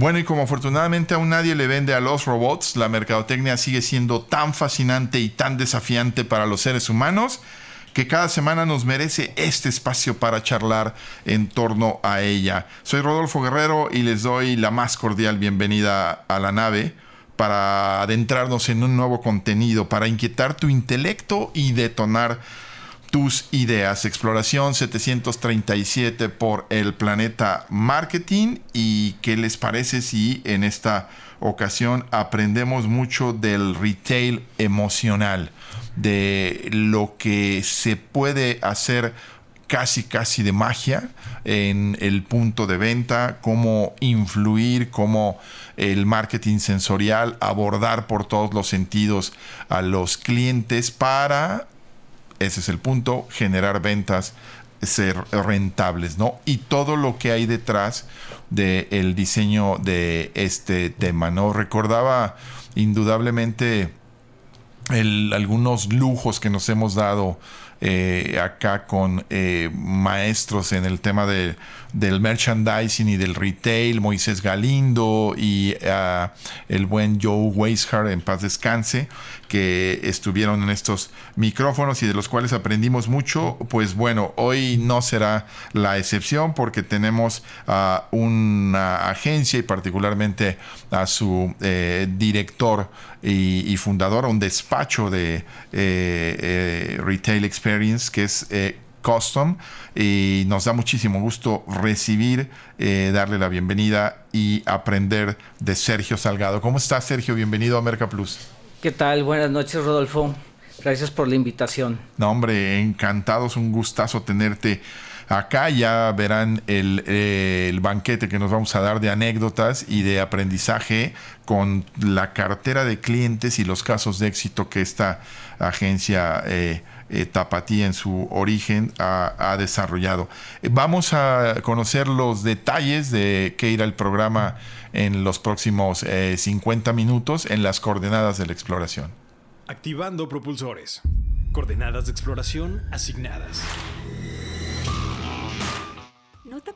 Bueno, y como afortunadamente aún nadie le vende a los robots, la mercadotecnia sigue siendo tan fascinante y tan desafiante para los seres humanos que cada semana nos merece este espacio para charlar en torno a ella. Soy Rodolfo Guerrero y les doy la más cordial bienvenida a la nave para adentrarnos en un nuevo contenido, para inquietar tu intelecto y detonar tus ideas. Exploración 737 por el planeta marketing. ¿Y qué les parece si en esta ocasión aprendemos mucho del retail emocional? De lo que se puede hacer casi casi de magia en el punto de venta, cómo influir, cómo el marketing sensorial abordar por todos los sentidos a los clientes para ese es el punto, generar ventas, ser rentables, ¿no? Y todo lo que hay detrás del diseño de este tema, ¿no? Recordaba indudablemente algunos lujos que nos hemos dado eh, acá con eh, maestros en el tema de, del merchandising y del retail, Moisés Galindo y ah, el buen Joe Weishart, en paz descanse, que estuvieron en estos micrófonos y de los cuales aprendimos mucho. Pues bueno, hoy no será la excepción porque tenemos a una agencia y particularmente a su eh, director y, fundador, un despacho de retail experience que es eh, Custom y nos da muchísimo gusto recibir, eh, darle la bienvenida y aprender de Sergio Salgado. ¿Cómo estás Sergio? Bienvenido a Merca Plus. ¿Qué tal? Buenas noches Rodolfo. Gracias por la invitación. No, hombre, encantados, un gustazo tenerte acá. Ya verán el, el, banquete que nos vamos a dar de anécdotas y de aprendizaje con la cartera de clientes y los casos de éxito que esta agencia eh, eh, en su origen ha, desarrollado. Vamos a conocer los detalles de qué irá el programa en los próximos 50 eh, minutos en las coordenadas de la exploración. Activando propulsores. Coordenadas de exploración asignadas.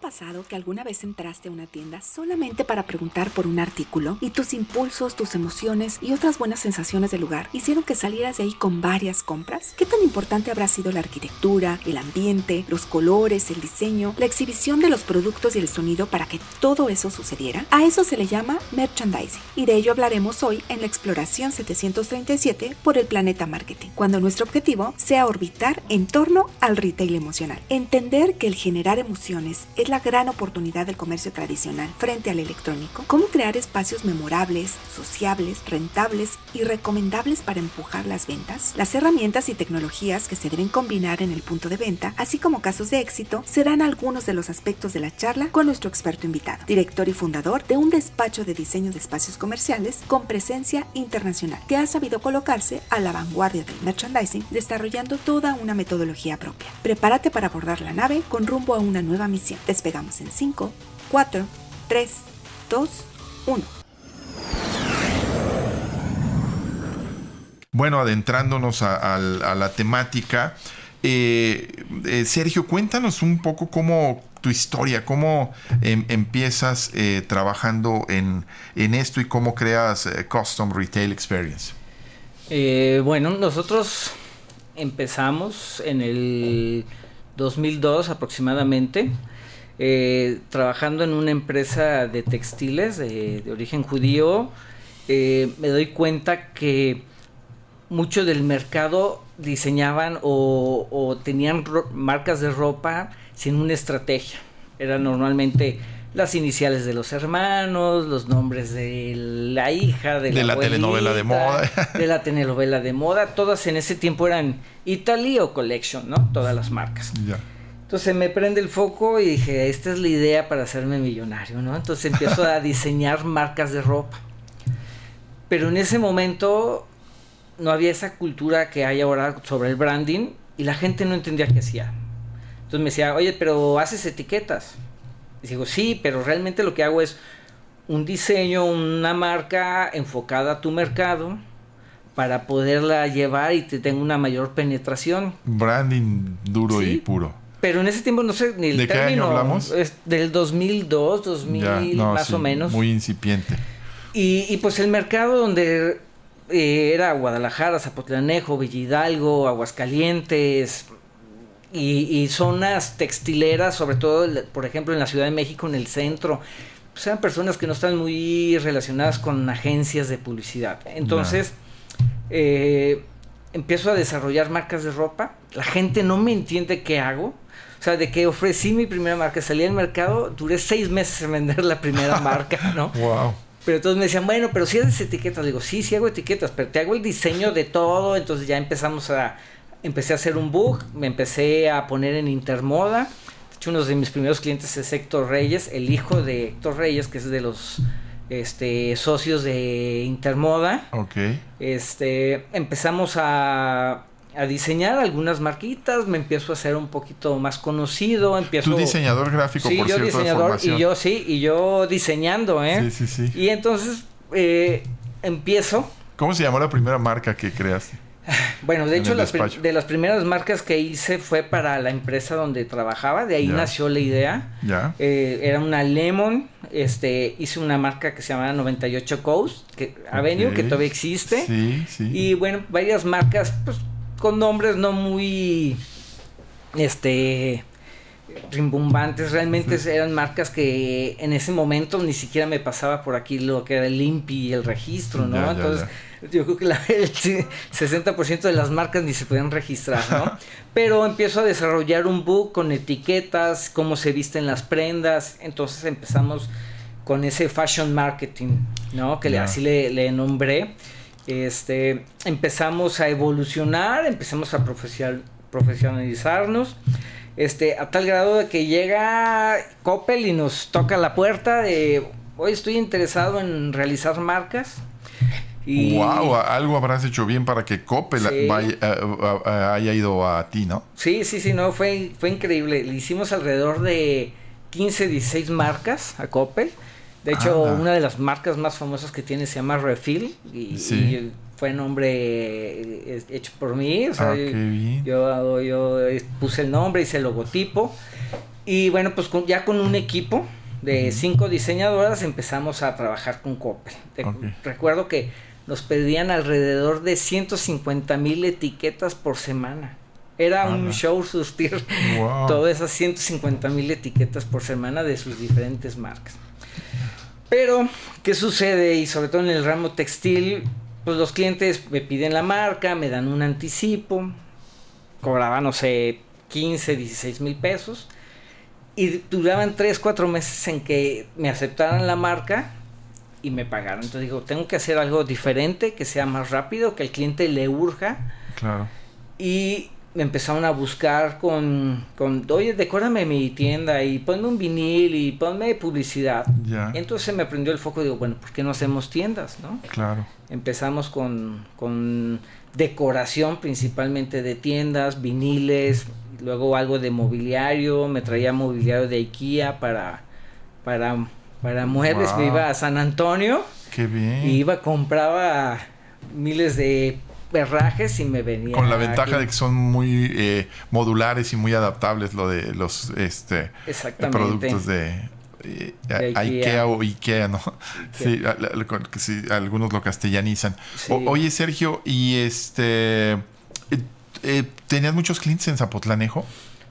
¿No te ha pasado que alguna vez entraste a una tienda solamente para preguntar por un artículo y tus impulsos, tus emociones y otras buenas sensaciones del lugar hicieron que salieras de ahí con varias compras? ¿Qué tan importante habrá sido la arquitectura, el ambiente, los colores, el diseño, la exhibición de los productos y el sonido para que todo eso sucediera? A eso se le llama merchandising y de ello hablaremos hoy en la exploración 737 por el planeta marketing, cuando nuestro objetivo sea orbitar en torno al retail emocional. Entender que el generar emociones es la gran oportunidad del comercio tradicional frente al electrónico. Cómo crear espacios memorables, sociables, rentables y recomendables para empujar las ventas. Las herramientas y tecnologías que se deben combinar en el punto de venta, así como casos de éxito, serán algunos de los aspectos de la charla con nuestro experto invitado, director y fundador de un despacho de diseño de espacios comerciales con presencia internacional, que ha sabido colocarse a la vanguardia del merchandising, desarrollando toda una metodología propia. Prepárate para abordar la nave con rumbo a una nueva misión Despegamos en 5, 4, 3, 2, 1. Bueno, adentrándonos a, la temática, eh, eh, Sergio, cuéntanos un poco cómo tu historia, cómo em, empiezas eh, trabajando en, en, esto y cómo creas Custom Retail Experience. bueno, nosotros empezamos en el 2002 aproximadamente. Eh, trabajando en una empresa de textiles de, origen judío, eh, me doy cuenta que mucho del mercado diseñaban o, tenían marcas de ropa sin una estrategia. Eran normalmente las iniciales de los hermanos, los nombres de la hija, de, la, telenovela de moda. de la telenovela de moda. Todas en ese tiempo eran Italy o Collection, ¿no? Todas las marcas. Ya. Entonces me prende el foco y dije, esta es la idea para hacerme millonario, ¿no? Entonces empiezo a diseñar marcas de ropa. Pero en ese momento no había esa cultura que hay ahora sobre el branding y la gente no entendía qué hacía. Entonces me decía, oye, pero haces etiquetas. Y digo, sí, pero realmente lo que hago es un diseño, una marca enfocada a tu mercado para poderla llevar y te tenga una mayor penetración. Branding duro y puro. Pero en ese tiempo no sé ni el ¿De qué año hablamos? Es del 2002, 2000 más o menos. Muy incipiente. Y, pues el mercado donde eh, era Guadalajara, Zapotlanejo, Villidalgo, Aguascalientes y, zonas textileras, sobre todo, por ejemplo, en la Ciudad de México, en el centro, pues eran personas que no están muy relacionadas con agencias de publicidad. Entonces, eh, empiezo a desarrollar marcas de ropa. La gente no me entiende qué hago. O sea, de que ofrecí mi primera marca, salí al mercado, duré seis meses en vender la primera marca, ¿no? Wow. Pero entonces me decían, bueno, pero si haces etiquetas. Digo, sí, sí hago etiquetas, pero te hago el diseño de todo. Entonces ya empezamos a, empecé a hacer un book, me empecé a poner en Intermoda. De hecho, uno de mis primeros clientes es Héctor Reyes, el hijo de Héctor Reyes, que es de los este, socios de Intermoda. Ok. Este, empezamos a a diseñar algunas marquitas, me empiezo a hacer un poquito más conocido, empiezo... Tú diseñador gráfico, sí, por yo cierto, diseñador y yo sí, y yo diseñando, ¿eh? Sí, sí, sí. Y entonces eh, empiezo... ¿Cómo se llamó la primera marca que creaste? Bueno, de hecho, las de las primeras marcas que hice fue para la empresa donde trabajaba, de ahí nació la idea. Ya. Eh, era una Lemon, este, hice una marca que se llamaba 98 Coast, que, Avenue, que todavía existe. Sí, sí. Y bueno, varias marcas, pues con nombres no muy este rimbombantes, realmente eran marcas que en ese momento ni siquiera me pasaba por aquí lo que era el INPI y el registro, ¿no? Entonces, yo creo que la, el 60% de las marcas ni se podían registrar, ¿no? Pero empiezo a desarrollar un book con etiquetas, cómo se visten las prendas, entonces empezamos con ese fashion marketing, ¿no? Que así le, le nombré este, empezamos a evolucionar, empezamos a profesionalizarnos, este, a tal grado de que llega Coppel y nos toca la puerta de, hoy estoy interesado en realizar marcas. Y... Wow, algo habrás hecho bien para que Coppel eh, haya ido a ti, ¿no? Sí, sí, sí, no, fue, fue increíble. Le hicimos alrededor de 15, 16 marcas a Coppel. De hecho, una de las marcas más famosas que tiene se llama Refill y, fue nombre eh, hecho por mí. O sea, ah, yo, yo, puse el nombre, hice el logotipo y bueno, pues ya con un equipo de cinco diseñadoras empezamos a trabajar con Coppel. Recuerdo que nos pedían alrededor de 150 mil etiquetas por semana. Era un show surtir todas esas 150 mil etiquetas por semana de sus diferentes marcas. Pero, ¿qué sucede? Y sobre todo en el ramo textil, pues los clientes me piden la marca, me dan un anticipo, cobraba, no sé, 15, 16 mil pesos. Y duraban 3, 4 meses en que me aceptaran la marca y me pagaran. Entonces digo, tengo que hacer algo diferente, que sea más rápido, que el cliente le urja. Claro. Y me empezaron a buscar con, con, oye, decórame mi tienda y ponme un vinil y ponme publicidad. entonces me prendió el foco y digo, bueno, ¿por qué no hacemos tiendas, no? Claro. Empezamos con, con decoración principalmente de tiendas, viniles, luego algo de mobiliario, me traía mobiliario de IKEA para, para, para muebles, me iba a San Antonio. Qué bien. Y iba, compraba miles de herrajes y me venía. Con la ventaja de que son muy eh, modulares y muy adaptables lo de los este productos de, eh, IKEA. o IKEA, ¿no? Sí, algunos lo castellanizan. oye, Sergio, y este... Eh, ¿Tenías muchos clientes en Zapotlanejo?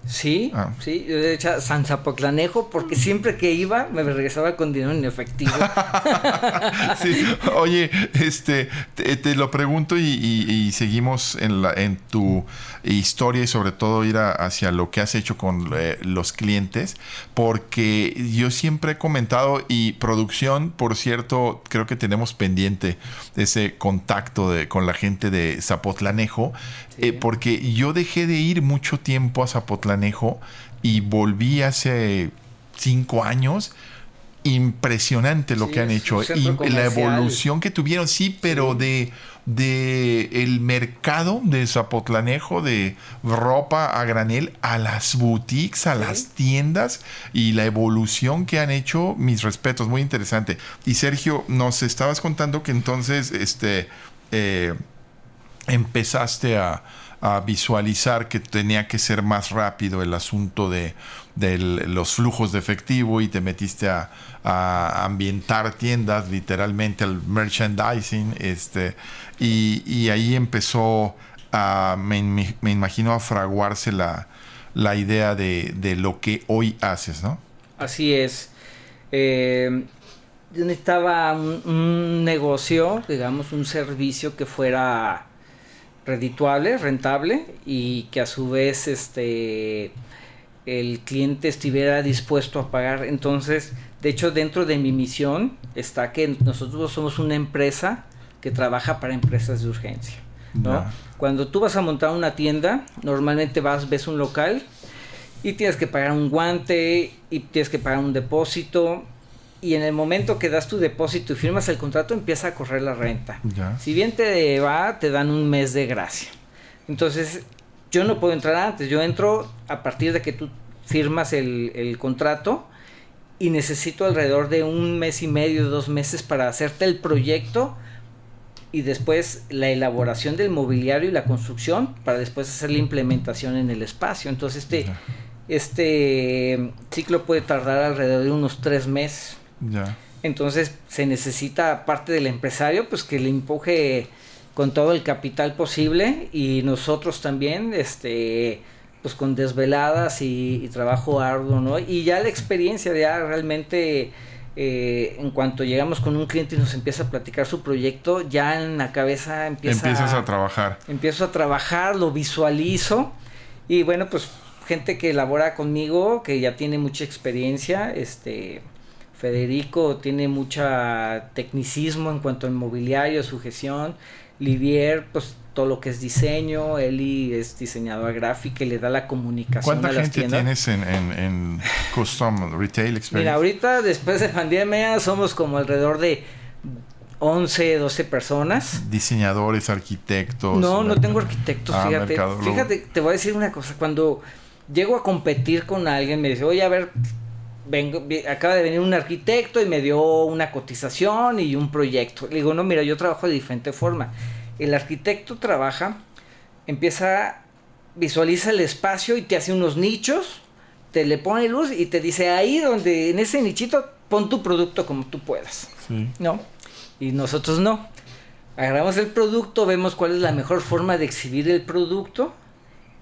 Sí, ah. sí, yo de hecho San Zapotlanejo porque siempre que iba me regresaba con dinero en efectivo. sí, oye, este, te, lo pregunto y, seguimos en, la, en tu historia y sobre todo ir hacia lo que has hecho con eh, los clientes, porque yo siempre he comentado y producción, por cierto, creo que tenemos pendiente ese contacto de, con la gente de Zapotlanejo, eh, porque yo dejé de ir mucho tiempo a Zapotlanejo y volví hace cinco años. Impresionante lo Sí, que han hecho y la evolución que tuvieron, sí, pero de de el mercado de Zapotlanejo de ropa a granel a las boutiques, a las tiendas y la evolución que han hecho, mis respetos, muy interesante. Y Sergio, nos estabas contando que entonces este eh, empezaste a, a visualizar que tenía que ser más rápido el asunto de, de los flujos de efectivo y te metiste a, ambientar tiendas, literalmente al merchandising, este, y, y ahí empezó a, me, me- me imagino, a fraguarse la, la idea de, de lo que hoy haces, ¿no? Así es. Eh, yo necesitaba un, un negocio, digamos, un servicio que fuera redituable, rentable y que a su vez este el cliente estuviera dispuesto a pagar. Entonces, de hecho, dentro de mi misión está que nosotros somos una empresa que trabaja para empresas de urgencia. ¿no? Cuando tú vas a montar una tienda, normalmente vas, ves un local y tienes que pagar un guante y tienes que pagar un depósito y en el momento que das tu depósito y firmas el contrato empieza a correr la renta. Ya. Si bien te va, te dan un mes de gracia. Entonces, yo no puedo entrar antes, yo entro a partir de que tú firmas el, el contrato y necesito alrededor de un mes y medio, dos meses para hacerte el proyecto y después la elaboración del mobiliario y la construcción para después hacer la implementación en el espacio. Entonces, este, este ciclo puede tardar alrededor de unos tres meses. Ya. Entonces se necesita parte del empresario pues que le empuje con todo el capital posible y nosotros también este pues con desveladas y, y trabajo arduo, ¿no? Y ya la experiencia ya realmente eh, en cuanto llegamos con un cliente y nos empieza a platicar su proyecto, ya en la cabeza empieza Empiezas a trabajar. empiezo a trabajar, lo visualizo y bueno, pues gente que elabora conmigo, que ya tiene mucha experiencia, este Federico tiene mucha tecnicismo en cuanto al mobiliario, sujeción, Livier, pues todo lo que es diseño, Eli es diseñadora gráfica y le da la comunicación ¿Cuánta a las gente tiendas. tienes en, en, en Custom Retail Experience? Mira, ahorita después de pandemia somos como alrededor de 11, 12 personas. Diseñadores, arquitectos. No, no merc- tengo arquitectos, Ah, fíjate. Fíjate, te voy a decir una cosa. Cuando llego a competir con alguien, me dice, oye, a ver, vengo, acaba de venir un arquitecto y me dio una cotización y un proyecto. Le digo, no, mira, yo trabajo de diferente forma. El arquitecto trabaja, empieza, visualiza el espacio y te hace unos nichos, te le pone luz y te dice, ahí donde, en ese nichito, pon tu producto como tú puedas. Sí. ¿no? Y nosotros no. Agarramos el producto, vemos cuál es la mejor forma de exhibir el producto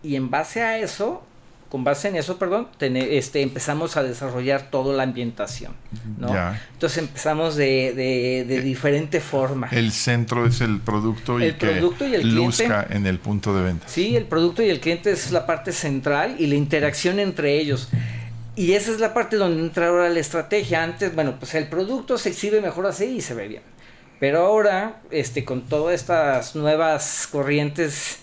y en base a eso, con base en eso, perdón, este, empezamos a desarrollar toda la ambientación, ¿no? Ya. Entonces empezamos de, de, de diferente forma. El centro es el producto y El que producto y el luzca en el punto de venta. Sí, el producto y el cliente es la parte central y la interacción entre ellos. Y esa es la parte donde entra ahora la estrategia. Antes, bueno, pues el producto se exhibe mejor así y se ve bien. Pero ahora, este, con todas estas nuevas corrientes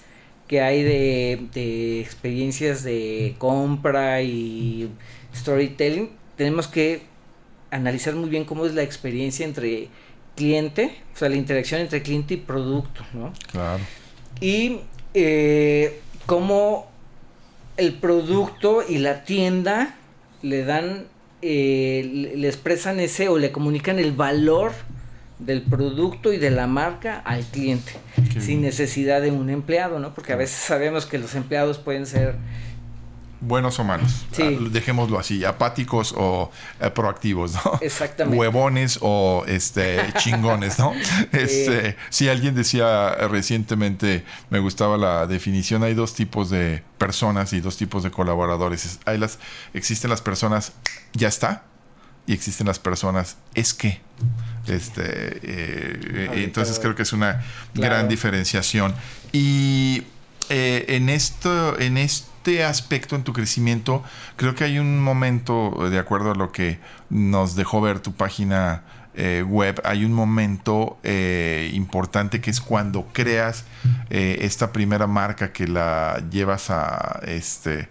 que hay de, de experiencias de compra y storytelling, tenemos que analizar muy bien cómo es la experiencia entre cliente, o sea, la interacción entre cliente y producto, ¿no? Claro. y eh, cómo el producto y la tienda le dan, eh, le le expresan ese o le comunican el valor del producto y de la marca al cliente, sin necesidad de un empleado, ¿no? Porque a veces sabemos que los empleados pueden ser Buenos o malos. Sí. Ah, Dejémoslo así, apáticos o eh, proactivos, ¿no? Exactamente. Huevones o este chingones, ¿no? Este, sí, alguien decía recientemente, me gustaba la definición, hay dos tipos de personas y dos tipos de colaboradores. Es- Hay las, existen las personas, ya está, y existen las personas, es que. Este, eh, entonces creo que es una Claro. gran diferenciación. Y eh, en esto, en este aspecto, en tu crecimiento, creo que hay un momento, de acuerdo a lo que nos dejó ver tu página eh, web, hay un momento eh, importante que es cuando creas eh, esta primera marca que la llevas a este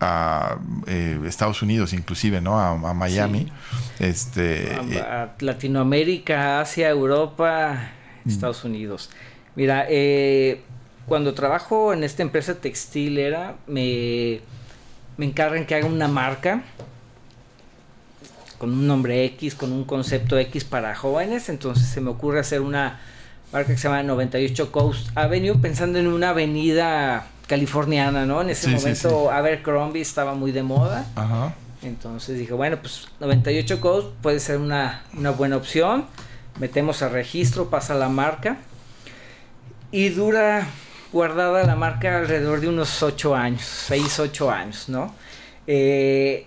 a eh, Estados Unidos, inclusive, ¿no? A, Miami. Este, a, eh, Latinoamérica, Asia, Europa, Estados Unidos. Mira, eh, cuando trabajo en esta empresa textilera, me, me encargan que haga una marca con un nombre X, con un concepto X para jóvenes. Entonces se me ocurre hacer una marca que se llama 98 Coast Avenue, pensando en una avenida californiana, ¿no? En ese momento Abercrombie estaba muy de moda. Entonces dije, bueno, pues 98 Coast puede ser una, una buena opción. Metemos a registro, pasa la marca. Y dura guardada la marca alrededor de unos 8 años, 6, 8 años, ¿no? Eh,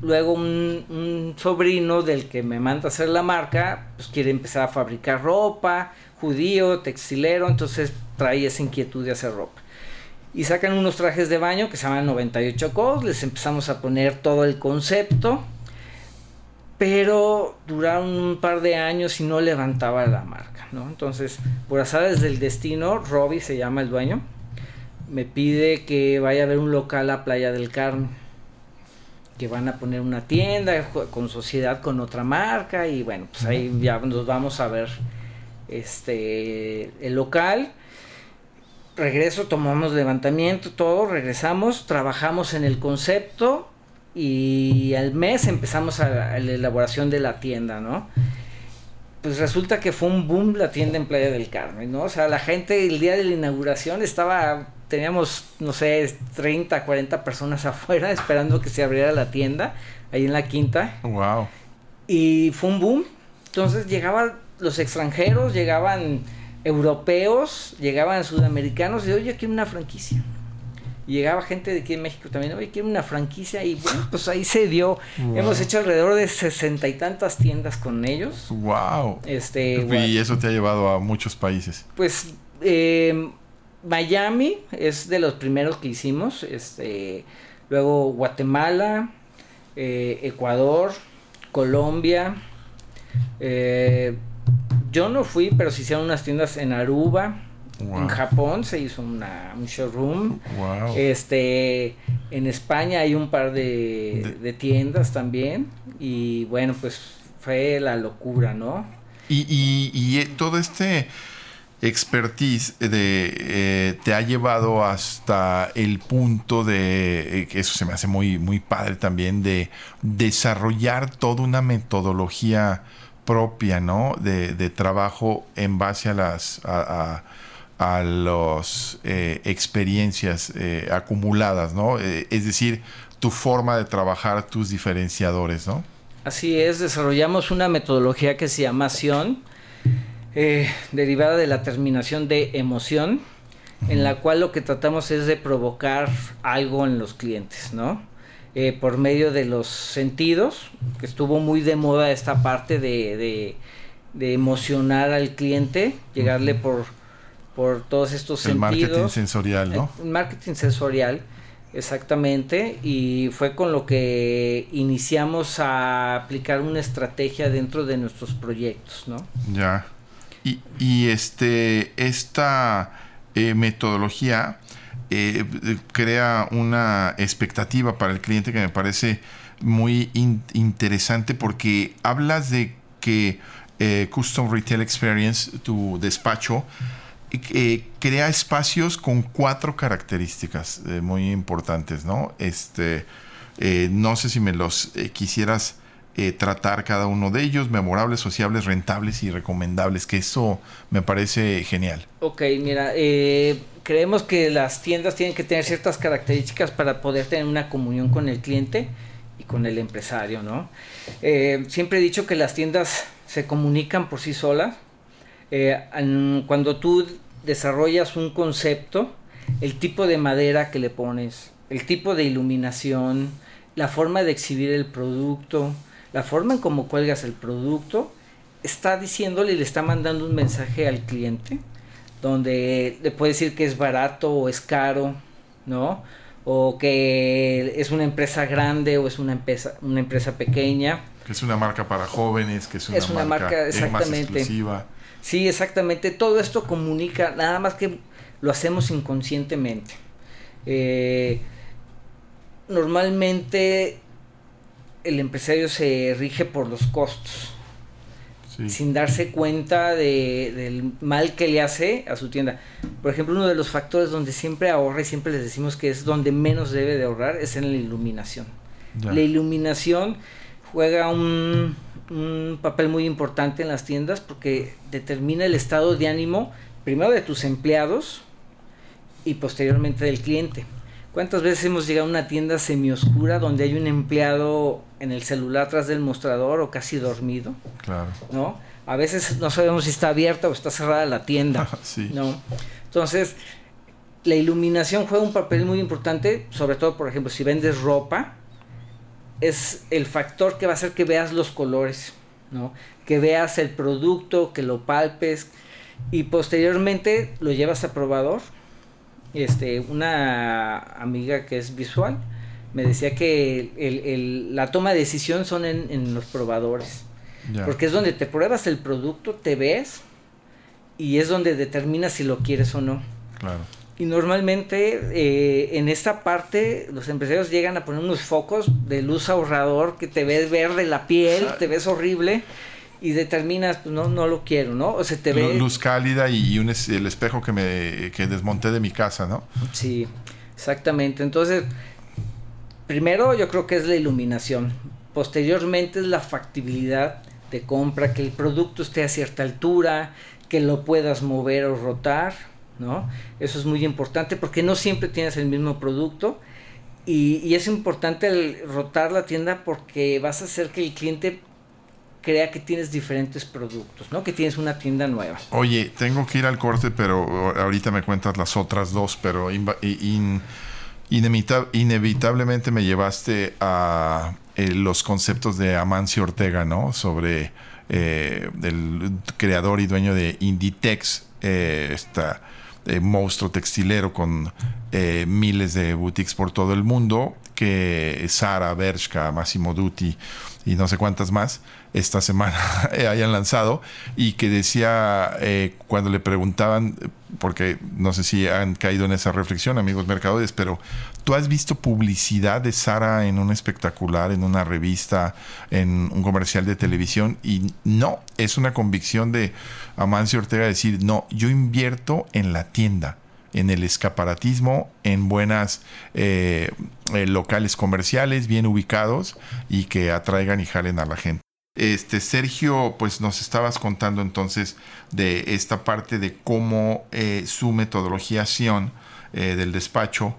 luego un, sobrino del que me manda a hacer la marca, pues quiere empezar a fabricar ropa, judío, textilero, entonces trae esa inquietud de hacer ropa. Y sacan unos trajes de baño que se llaman 98 Codes, les empezamos a poner todo el concepto, pero duraron un par de años y no levantaba la marca, ¿no? Entonces, por azares del destino, Robbie se llama el dueño, me pide que vaya a ver un local a Playa del Carmen que van a poner una tienda con sociedad con otra marca y bueno, pues ahí ya nos vamos a ver este el local. Regreso, tomamos levantamiento, todo, regresamos, trabajamos en el concepto y al mes empezamos a, la elaboración de la tienda, ¿no? Pues resulta que fue un boom la tienda en Playa del Carmen, ¿no? O sea, la gente el día de la inauguración estaba teníamos, no sé, 30, 40 personas afuera esperando que se abriera la tienda, ahí en la quinta. Wow. Y fue un boom. Entonces llegaban los extranjeros, llegaban europeos, llegaban sudamericanos y oye, quiero una franquicia. Y llegaba gente de aquí en México también, oye, quiero una franquicia y bueno, pues ahí se dio. Hemos hecho alrededor de sesenta y tantas tiendas con ellos. Wow. Este, y eso te ha llevado a muchos países. Pues eh, Miami es de los primeros que hicimos. Este, luego Guatemala, eh, Ecuador, Colombia. Eh, yo no fui, pero se hicieron unas tiendas en Aruba. En Japón se hizo una, un showroom. Este, en España hay un par de, tiendas también. Y bueno, pues fue la locura, ¿no? Y, y, y eh, todo este expertise de, eh, te ha llevado hasta el punto de, eh, que eso se me hace muy, muy padre también, de desarrollar toda una metodología propia, ¿no? De, trabajo en base a las a, a, los eh, experiencias acumuladas, ¿no? es decir, tu forma de trabajar tus diferenciadores, ¿no? Así es, desarrollamos una metodología que se llama Sion eh, derivada de la terminación de emoción, en la cual lo que tratamos es de provocar algo en los clientes, ¿no? Eh, por medio de los sentidos, que estuvo muy de moda esta parte de, de, emocionar al cliente, llegarle por, por todos estos el sentidos. El marketing sensorial, ¿no? El marketing sensorial, exactamente, y fue con lo que iniciamos a aplicar una estrategia dentro de nuestros proyectos, ¿no? Ya. Y, este, esta eh, metodología eh, crea una expectativa para el cliente que me parece muy interesante porque hablas de que eh, Custom Retail Experience, tu despacho, crea espacios con cuatro características muy importantes, ¿no? Este, no sé si me los quisieras eh, tratar cada uno de ellos, memorables, sociables, rentables y recomendables, que eso me parece genial. Ok, mira, eh, creemos que las tiendas tienen que tener ciertas características para poder tener una comunión con el cliente y con el empresario, ¿no? Eh, siempre he dicho que las tiendas se comunican por sí solas. cuando tú desarrollas un concepto, el tipo de madera que le pones, el tipo de iluminación, la forma de exhibir el producto, la forma en cómo cuelgas el producto, está diciéndole y le está mandando un mensaje al cliente donde le puede decir que es barato o es caro, ¿no? O que es una empresa grande o es una empresa, una empresa pequeña. Que es una marca para jóvenes, que es una, marca, exactamente. Más exclusiva. Sí, exactamente. Todo esto comunica, nada más que lo hacemos inconscientemente. Eh, normalmente el empresario se rige por los costos. Sin darse cuenta del mal que le hace a su tienda. Por ejemplo, uno de los factores donde siempre ahorra y siempre les decimos que es donde menos debe de ahorrar es en la iluminación. La iluminación juega un, un papel muy importante en las tiendas porque determina el estado de ánimo primero de tus empleados y posteriormente del cliente. ¿Cuántas veces hemos llegado a una tienda semioscura donde hay un empleado en el celular atrás del mostrador o casi dormido? Claro. ¿No? A veces no sabemos si está abierta o está cerrada la tienda. sí. ¿No? Entonces, la iluminación juega un papel muy importante, sobre todo, por ejemplo, si vendes ropa, es el factor que va a hacer que veas los colores, ¿no? Que veas el producto, que lo palpes y posteriormente lo llevas a probador este, una amiga que es visual me decía que el, la toma de decisión son en, los probadores. Porque es donde te pruebas el producto, te ves y es donde determinas si lo quieres o no. Claro. Y normalmente eh, en esta parte los empresarios llegan a poner unos focos de luz ahorrador que te ves verde la piel, te ves horrible y determinas, pues no, no lo quiero, ¿no? O se te ve... Luz cálida y, un, el espejo que me que desmonté de mi casa, ¿no? Sí, exactamente. Entonces, primero yo creo que es la iluminación. Posteriormente es la factibilidad de compra, que el producto esté a cierta altura, que lo puedas mover o rotar, ¿no? Eso es muy importante porque no siempre tienes el mismo producto. Y, y es importante el rotar la tienda porque vas a hacer que el cliente crea que tienes diferentes productos, ¿no? Que tienes una tienda nueva. Oye, tengo que ir al corte, pero ahorita me cuentas las otras dos, pero inevitablemente me llevaste a eh, los conceptos de Amancio Ortega, ¿no? Sobre eh, el creador y dueño de Inditex, eh, esta monstruo textilero con miles de boutiques por todo el mundo, que Sara, Bershka, Massimo Dutti y no sé cuántas más esta semana hayan lanzado y que decía eh, cuando le preguntaban, porque no sé si han caído en esa reflexión amigos mercadores, pero tú has visto publicidad de Sara en un espectacular, en una revista, en un comercial de televisión y no, es una convicción de Amancio Ortega decir, no, yo invierto en la tienda en el escaparatismo, en buenas eh, eh, locales comerciales bien ubicados y que atraigan y jalen a la gente. Este Sergio, pues nos estabas contando entonces de esta parte de cómo eh, su metodologiación del despacho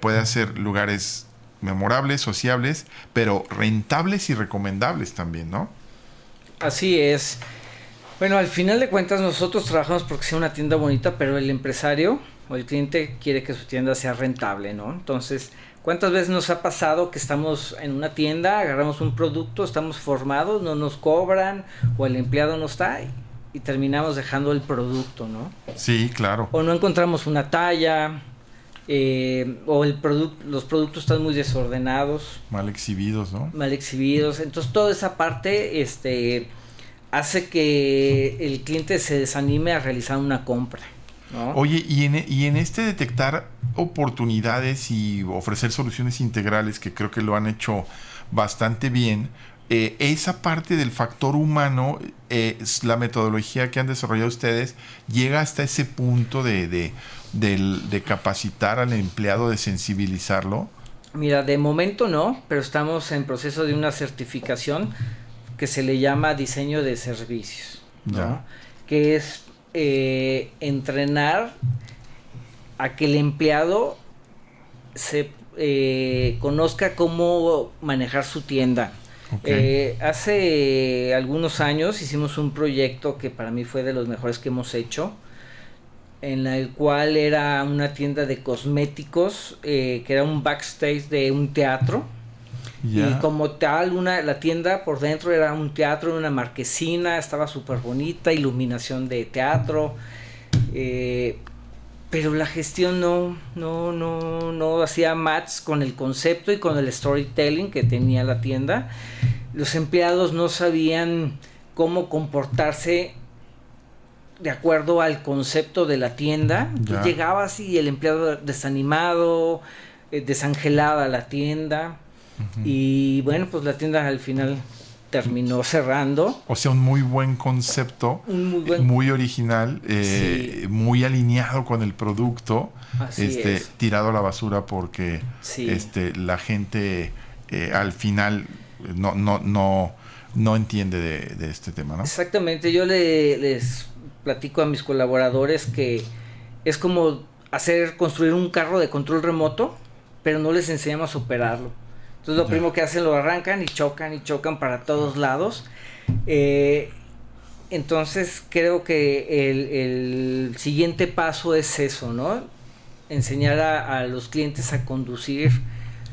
puede hacer lugares memorables, sociables, pero rentables y recomendables también, ¿no? Así es. Bueno, al final de cuentas nosotros trabajamos porque sea una tienda bonita, pero el empresario o el cliente quiere que su tienda sea rentable, ¿no? Entonces, ¿cuántas veces nos ha pasado que estamos en una tienda, agarramos un producto, estamos formados, no nos cobran o el empleado no está y, terminamos dejando el producto, ¿no? Sí, claro. O no encontramos una talla, eh, o el los productos están muy desordenados. Mal exhibidos, ¿no? Mal exhibidos. Entonces toda esa parte, este hace que el cliente se desanime a realizar una compra. Oye, y en, y en este detectar oportunidades y ofrecer soluciones integrales, que creo que lo han hecho bastante bien, eh, esa parte del factor humano, eh, la metodología que han desarrollado ustedes, llega hasta ese punto de, de, de, capacitar al empleado, de sensibilizarlo. Mira, de momento no, pero estamos en proceso de una certificación que se le llama diseño de servicios, que es eh, entrenar a que el empleado se eh, conozca cómo manejar su tienda. Eh, hace algunos años hicimos un proyecto que para mí fue de los mejores que hemos hecho, en el cual era una tienda de cosméticos, que era un backstage de un teatro y como tal, una, la tienda por dentro era un teatro, una marquesina, estaba súper bonita, iluminación de teatro. Eh, pero la gestión no, no, no, no hacía match con el concepto y con el storytelling que tenía la tienda. Los empleados no sabían cómo comportarse de acuerdo al concepto de la tienda. llegabas y el empleado desanimado, eh, desangelada la tienda. Y bueno, pues la tienda al final terminó cerrando. O sea, un muy buen concepto, muy, original, eh, muy alineado con el producto, este, tirado a la basura porque este, la gente eh, al final no, no, no, no entiende de, este tema, ¿no? Exactamente, yo le, les platico a mis colaboradores que es como hacer, construir un carro de control remoto, pero no les enseñamos a operarlo. Entonces lo primero que hacen lo arrancan y chocan y chocan para todos lados. Eh, entonces creo que el, siguiente paso es eso, ¿no? Enseñar a, los clientes a conducir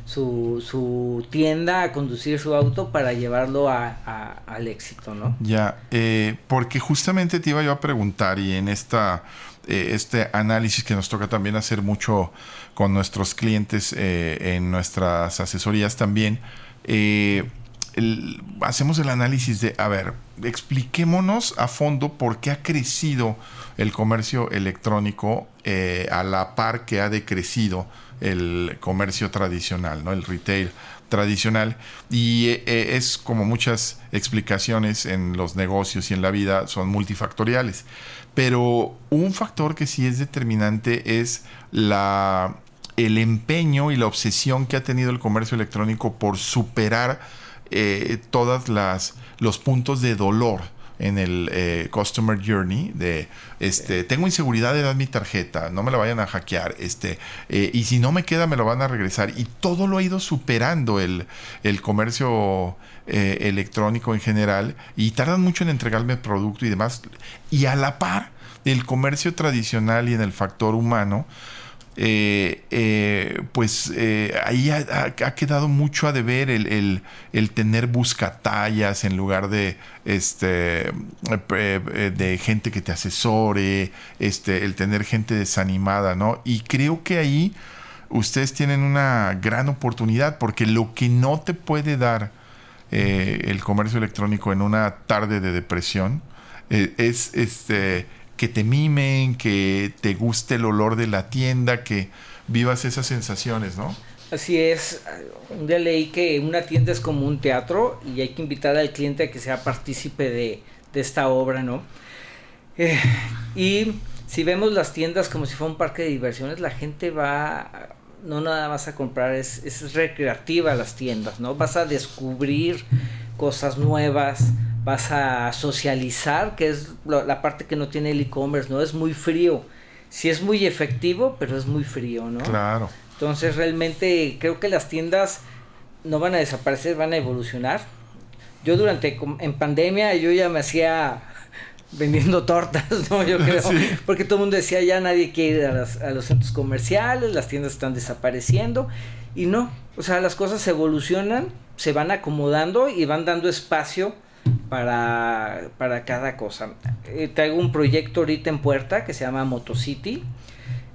su, tienda, a conducir su auto para llevarlo al éxito, ¿no? Ya, eh, porque justamente te iba yo a preguntar y en esta, eh, este análisis que nos toca también hacer mucho con nuestros clientes eh, en nuestras asesorías también. Eh, hacemos el análisis de, a ver, expliquémonos a fondo por qué ha crecido el comercio electrónico a la par que ha decrecido el comercio tradicional, ¿no? el retail tradicional. Y es como muchas explicaciones en los negocios y en la vida son multifactoriales. Pero un factor que sí es determinante es la el empeño y la obsesión que ha tenido el comercio electrónico por superar eh, todas las los puntos de dolor en el eh, customer journey de este tengo inseguridad de dar mi tarjeta no me la vayan a hackear este eh, y si no me queda me lo van a regresar y todo lo ha ido superando el, el comercio electrónico en general y tardan mucho en entregarme el producto y demás. Y a la par el comercio tradicional y en el factor humano eh, eh, pues eh, ahí ha, quedado mucho a deber el, el, tener buscatallas en lugar de este de gente que te asesore, este, el tener gente desanimada, ¿no? Y creo que ahí ustedes tienen una gran oportunidad porque lo que no te puede dar el comercio electrónico en una tarde de depresión es este que te mimen, que te guste el olor de la tienda, que vivas esas sensaciones, ¿no? Así es, un día que una tienda es como un teatro y hay que invitar al cliente a que sea partícipe de, esta obra, ¿no? Eh, y si vemos las tiendas como si fuera un parque de diversiones, la gente va, no nada más a comprar, es, es recreativa las tiendas, ¿no? Vas a descubrir cosas nuevas, vas a socializar, que es la parte que no tiene el e-commerce, ¿no? Es muy frío. Sí es muy efectivo, pero es muy frío, ¿no? Claro. Entonces realmente creo que las tiendas no van a desaparecer, van a evolucionar. Yo durante, en pandemia, yo ya me hacía vendiendo tortas, ¿no? Yo creo. Porque todo el mundo decía, ya nadie quiere ir a, a, los centros comerciales, las tiendas están desapareciendo. Y no, o sea, las cosas evolucionan, se van acomodando y van dando espacio para, para cada cosa. Eh, traigo un proyecto ahorita en puerta que se llama Motocity.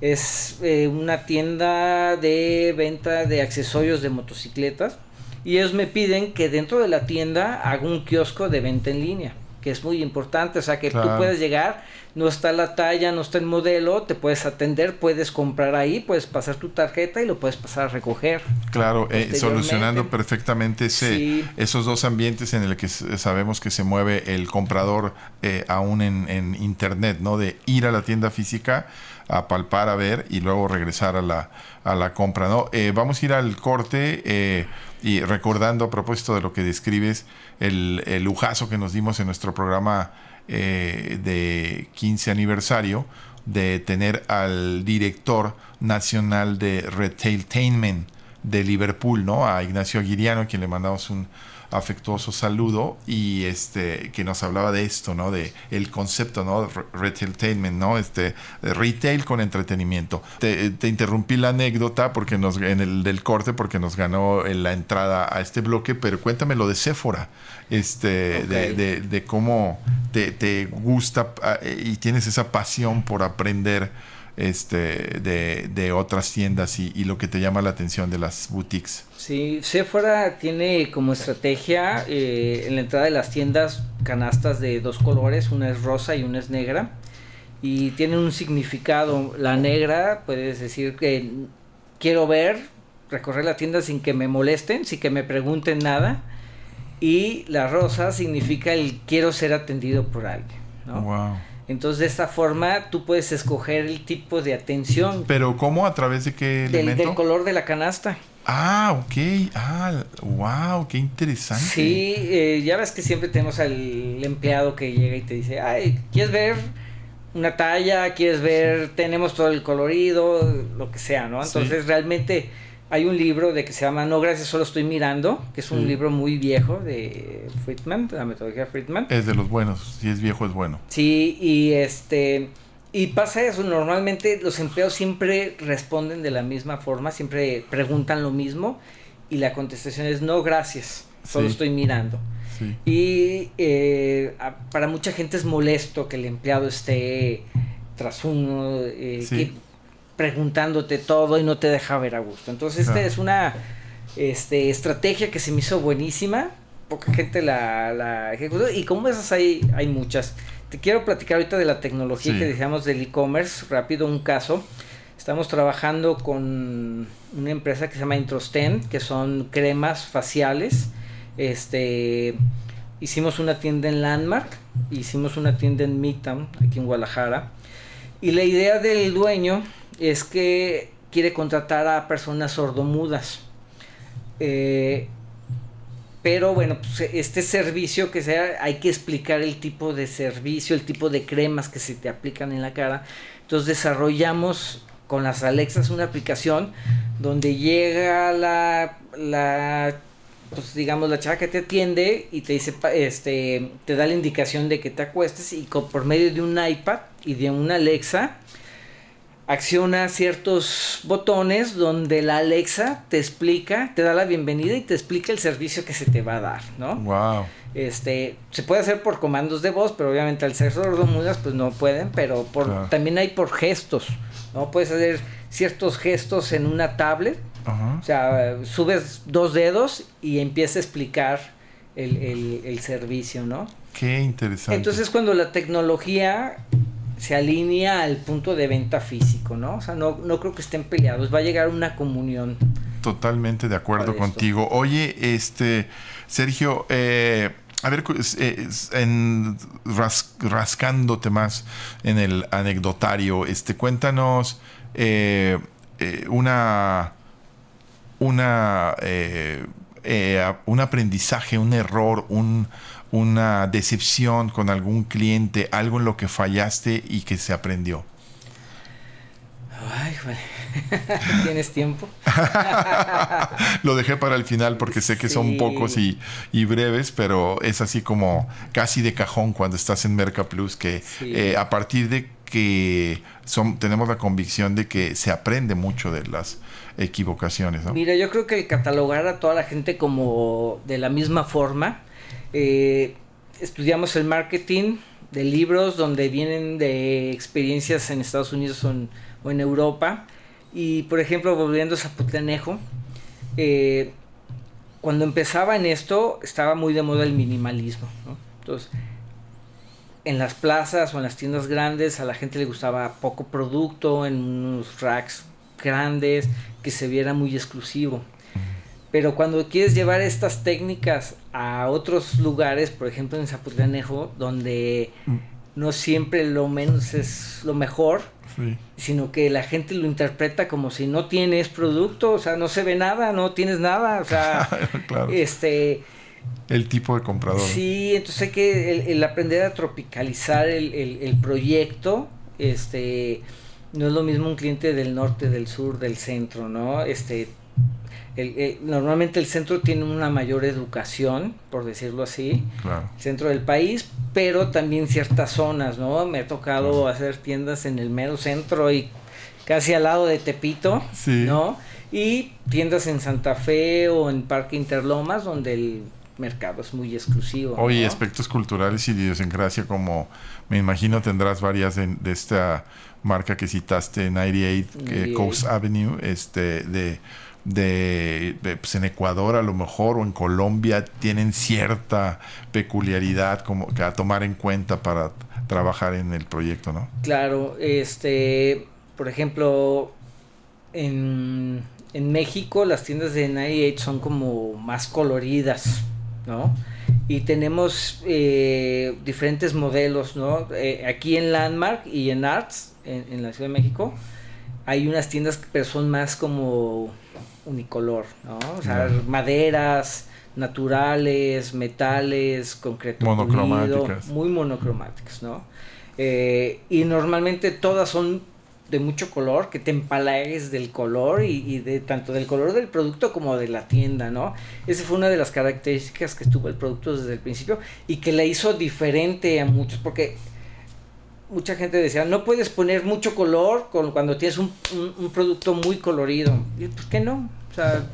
Es eh, una tienda de venta de accesorios de motocicletas. Y ellos me piden que dentro de la tienda haga un kiosco de venta en línea, que es muy importante. O sea, que tú puedes llegar no está la talla, no está el modelo, te puedes atender, puedes comprar ahí, puedes pasar tu tarjeta y lo puedes pasar a recoger. Claro, eh, solucionando perfectamente ese, esos dos ambientes en el que sabemos que se mueve el comprador eh, aún en, internet, ¿no? De ir a la tienda física a palpar, a ver y luego regresar a la, a la compra, ¿no? Eh, vamos a ir al corte y recordando a propósito de lo que describes, el, el lujazo que nos dimos en nuestro programa eh, de 15 aniversario de tener al director nacional de Retailtainment de Liverpool, ¿no? A Ignacio Aguiriano, a quien le mandamos un afectuoso saludo y este que nos hablaba de esto, ¿no? De el concepto, ¿no? Retailtainment, ¿no? Este retail con entretenimiento. Te, interrumpí la anécdota porque nos en el del corte porque nos ganó en la entrada a este bloque, pero cuéntame lo de Sephora, este de, de, cómo te, te gusta ah, y tienes esa pasión por aprender este, de, otras tiendas y, lo que te llama la atención de las boutiques. Sí, Sephora tiene como estrategia eh, en la entrada de las tiendas canastas de dos colores, una es rosa y una es negra, y tiene un significado. La negra, puedes decir que quiero ver recorrer la tienda sin que me molesten, sin que me pregunten nada. Y la rosa significa el quiero ser atendido por alguien. ¿no? Wow. Entonces de esta forma tú puedes escoger el tipo de atención Pero ¿cómo? ¿A través de qué elemento? del color de la canasta. Ah, ok. Ah, wow, qué interesante. Sí, eh, ya ves que siempre tenemos al empleado que llega y te dice, ay, ¿quieres ver una talla? ¿Quieres ver? Tenemos todo el colorido, lo que sea, ¿no? Sí. Entonces realmente hay un libro de que se llama No, gracias, solo estoy mirando, que es un Sí. libro muy viejo de Friedman, de la metodología Friedman. Es de los buenos. Si es viejo, es bueno. Sí, y este y pasa eso, normalmente los empleados siempre responden de la misma forma, siempre preguntan lo mismo y la contestación es no, gracias, solo Sí. estoy mirando. Sí. Y eh, a- para mucha gente es molesto que el empleado esté tras uno, eh, Sí. Preguntándote todo y no te deja ver a gusto. Entonces, esta es una este, estrategia que se me hizo buenísima. Poca gente la, la ejecutó y como esas hay, hay muchas. Te quiero platicar ahorita de la tecnología Sí. que decíamos del e-commerce. Rápido, un caso. Estamos trabajando con una empresa que se llama Introsten, que son cremas faciales. Este, hicimos una tienda en Landmark, hicimos una tienda en Midtown, aquí en Guadalajara. Y la idea del dueño es que quiere contratar a personas sordomudas. Eh, pero bueno, pues, este servicio que sea, hay que explicar el tipo de servicio, el tipo de cremas que se te aplican en la cara. Entonces desarrollamos con las Alexas una aplicación donde llega la, la pues digamos la chava que te atiende y te dice este te da la indicación de que te acuestes y por medio de un iPad y de una Alexa acciona ciertos botones donde la Alexa te explica, te da la bienvenida y te explica el servicio que se te va a dar, ¿no? Wow. Este, se puede hacer por comandos de voz, pero obviamente al ser sordomudas pues no pueden, pero por Claro. también hay por gestos, ¿no? Puedes hacer ciertos gestos en una tablet, o sea, subes dos dedos y empieza a explicar el, el- el servicio, ¿no? Qué interesante. Entonces cuando la tecnología se alinea al punto de venta físico, ¿no? O sea, no, no creo que estén peleados, va a llegar una comunión. Totalmente de acuerdo contigo. Oye, este, Sergio, eh, a ver, en ras- rascándote más en el anecdotario, este, cuéntanos eh, eh, una, una, un aprendizaje, un error, un, una decepción con algún cliente, algo en lo que fallaste y que se aprendió. Ay. ¿Tienes tiempo? Lo dejé para el final porque sé que son pocos y, y breves, pero es así como casi de cajón cuando estás en Merca Plus, que Sí. eh, a partir de que son, tenemos la convicción de que se aprende mucho de las equivocaciones, ¿no? Mira, yo creo que el catalogar a toda la gente como de la misma forma, eh, estudiamos el marketing de libros donde vienen de experiencias en Estados Unidos o en, Europa. Y por ejemplo, volviendo a Zapotlanejo, eh, cuando empezaba en esto estaba muy de moda el minimalismo. Entonces, en las plazas o en las tiendas grandes a la gente le gustaba poco producto, en unos racks grandes, que se viera muy exclusivo. Pero cuando quieres llevar estas técnicas a otros lugares, por ejemplo en Zapotlanejo, donde Mm. no siempre lo menos es lo mejor, Sí. sino que la gente lo interpreta como si no tienes producto, o sea, no se ve nada, no tienes nada, o sea, claro. este, El tipo de comprador. Sí, entonces hay que el, el aprender a tropicalizar el, el- el proyecto, este, no es lo mismo un cliente del norte, del sur, del centro, ¿no? Este, el- el- normalmente el centro tiene una mayor educación, por decirlo así, Claro. centro del país, pero también ciertas zonas, ¿no? Me ha tocado hacer tiendas en el mero centro y casi al lado de Tepito, Sí. ¿no? Y tiendas en Santa Fe o en Parque Interlomas, donde el mercado es muy exclusivo. Oye, ¿no? aspectos culturales y idiosincrasia como me imagino tendrás varias de, de esta marca que citaste, 98 eh, 98. Coast Avenue, este, de, de, pues en Ecuador a lo mejor o en Colombia tienen cierta peculiaridad como que a tomar en cuenta para trabajar en el proyecto, ¿no? Claro, este, por ejemplo, en en México las tiendas de 98 son como más coloridas, ¿no? Y tenemos eh, diferentes modelos, ¿no? Eh, aquí en Landmark y en Arts, en, la Ciudad de México, hay unas tiendas que son más como unicolor, ¿no? O sea, maderas naturales, metales, concreto monocromáticas. muy monocromáticas, ¿no? Eh, y normalmente todas son de mucho color, que te empalagues del color y, de tanto del color del producto como de la tienda, ¿no? Esa fue una de las características que tuvo el producto desde el principio y que le hizo diferente a muchos, porque mucha gente decía, no puedes poner mucho color cuando tienes un, un, producto muy colorido. Y pues que no, o sea,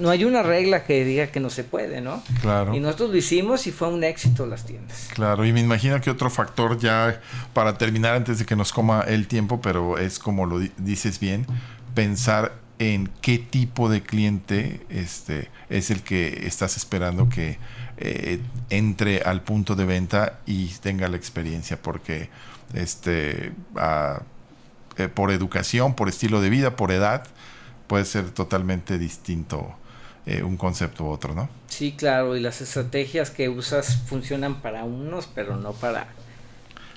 no hay una regla que diga que no se puede, ¿no? Claro. Y nosotros lo hicimos y fue un éxito las tiendas. Claro, y me imagino que otro factor ya para terminar antes de que nos coma el tiempo, pero es como lo dices bien, pensar en qué tipo de cliente este es el que estás esperando que eh, entre al punto de venta y tenga la experiencia, porque este eh, por educación, por estilo de vida, por edad, puede ser totalmente distinto eh, un concepto u otro, ¿no? Sí, claro, y las estrategias que usas funcionan para unos, pero no para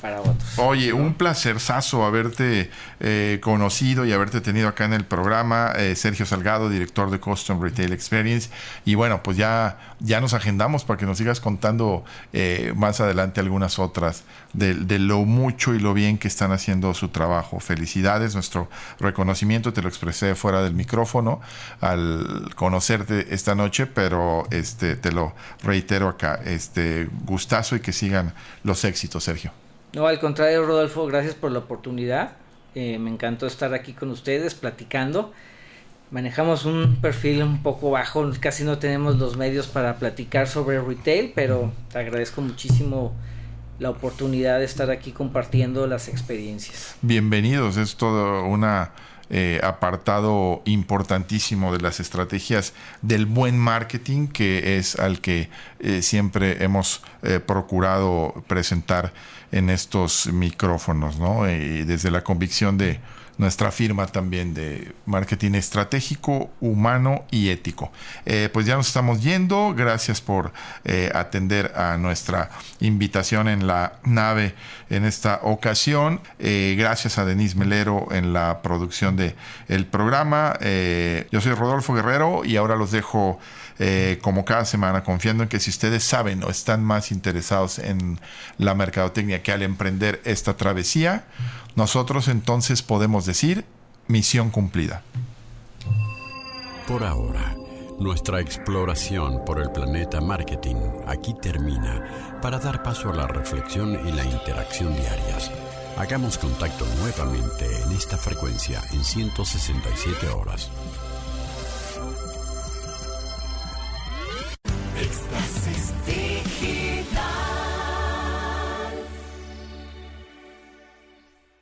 para. Oye, un placerzazo haberte eh, conocido y haberte tenido acá en el programa. Eh, Sergio Salgado, director de Custom Retail Experience. Y bueno, pues ya, ya nos agendamos para que nos sigas contando eh, más adelante algunas otras de, de, lo mucho y lo bien que están haciendo su trabajo. Felicidades, nuestro reconocimiento, te lo expresé fuera del micrófono al conocerte esta noche, pero este te lo reitero acá. Este gustazo y que sigan los éxitos, Sergio. No, al contrario, Rodolfo, gracias por la oportunidad. Eh, me encantó estar aquí con ustedes platicando. Manejamos un perfil un poco bajo, casi no tenemos los medios para platicar sobre retail, pero te agradezco muchísimo la oportunidad de estar aquí compartiendo las experiencias. Bienvenidos, es todo una eh, apartado importantísimo de las estrategias del buen marketing, que es al que eh, siempre hemos procurado presentar en estos micrófonos, ¿no? Desde la convicción de nuestra firma también de marketing estratégico, humano y ético. Eh, pues ya nos estamos yendo. Gracias por eh, atender a nuestra invitación en la nave en esta ocasión. Eh, gracias a Denise Melero en la producción de el programa. yo soy Rodolfo Guerrero y ahora los dejo eh, como cada semana, confiando en que si ustedes saben o están más interesados en la mercadotecnia que al emprender esta travesía, nosotros entonces podemos decir misión cumplida. Por ahora, nuestra exploración por el planeta marketing aquí termina para dar paso a la reflexión y la interacción diarias. Hagamos contacto nuevamente en esta frecuencia en 167 horas.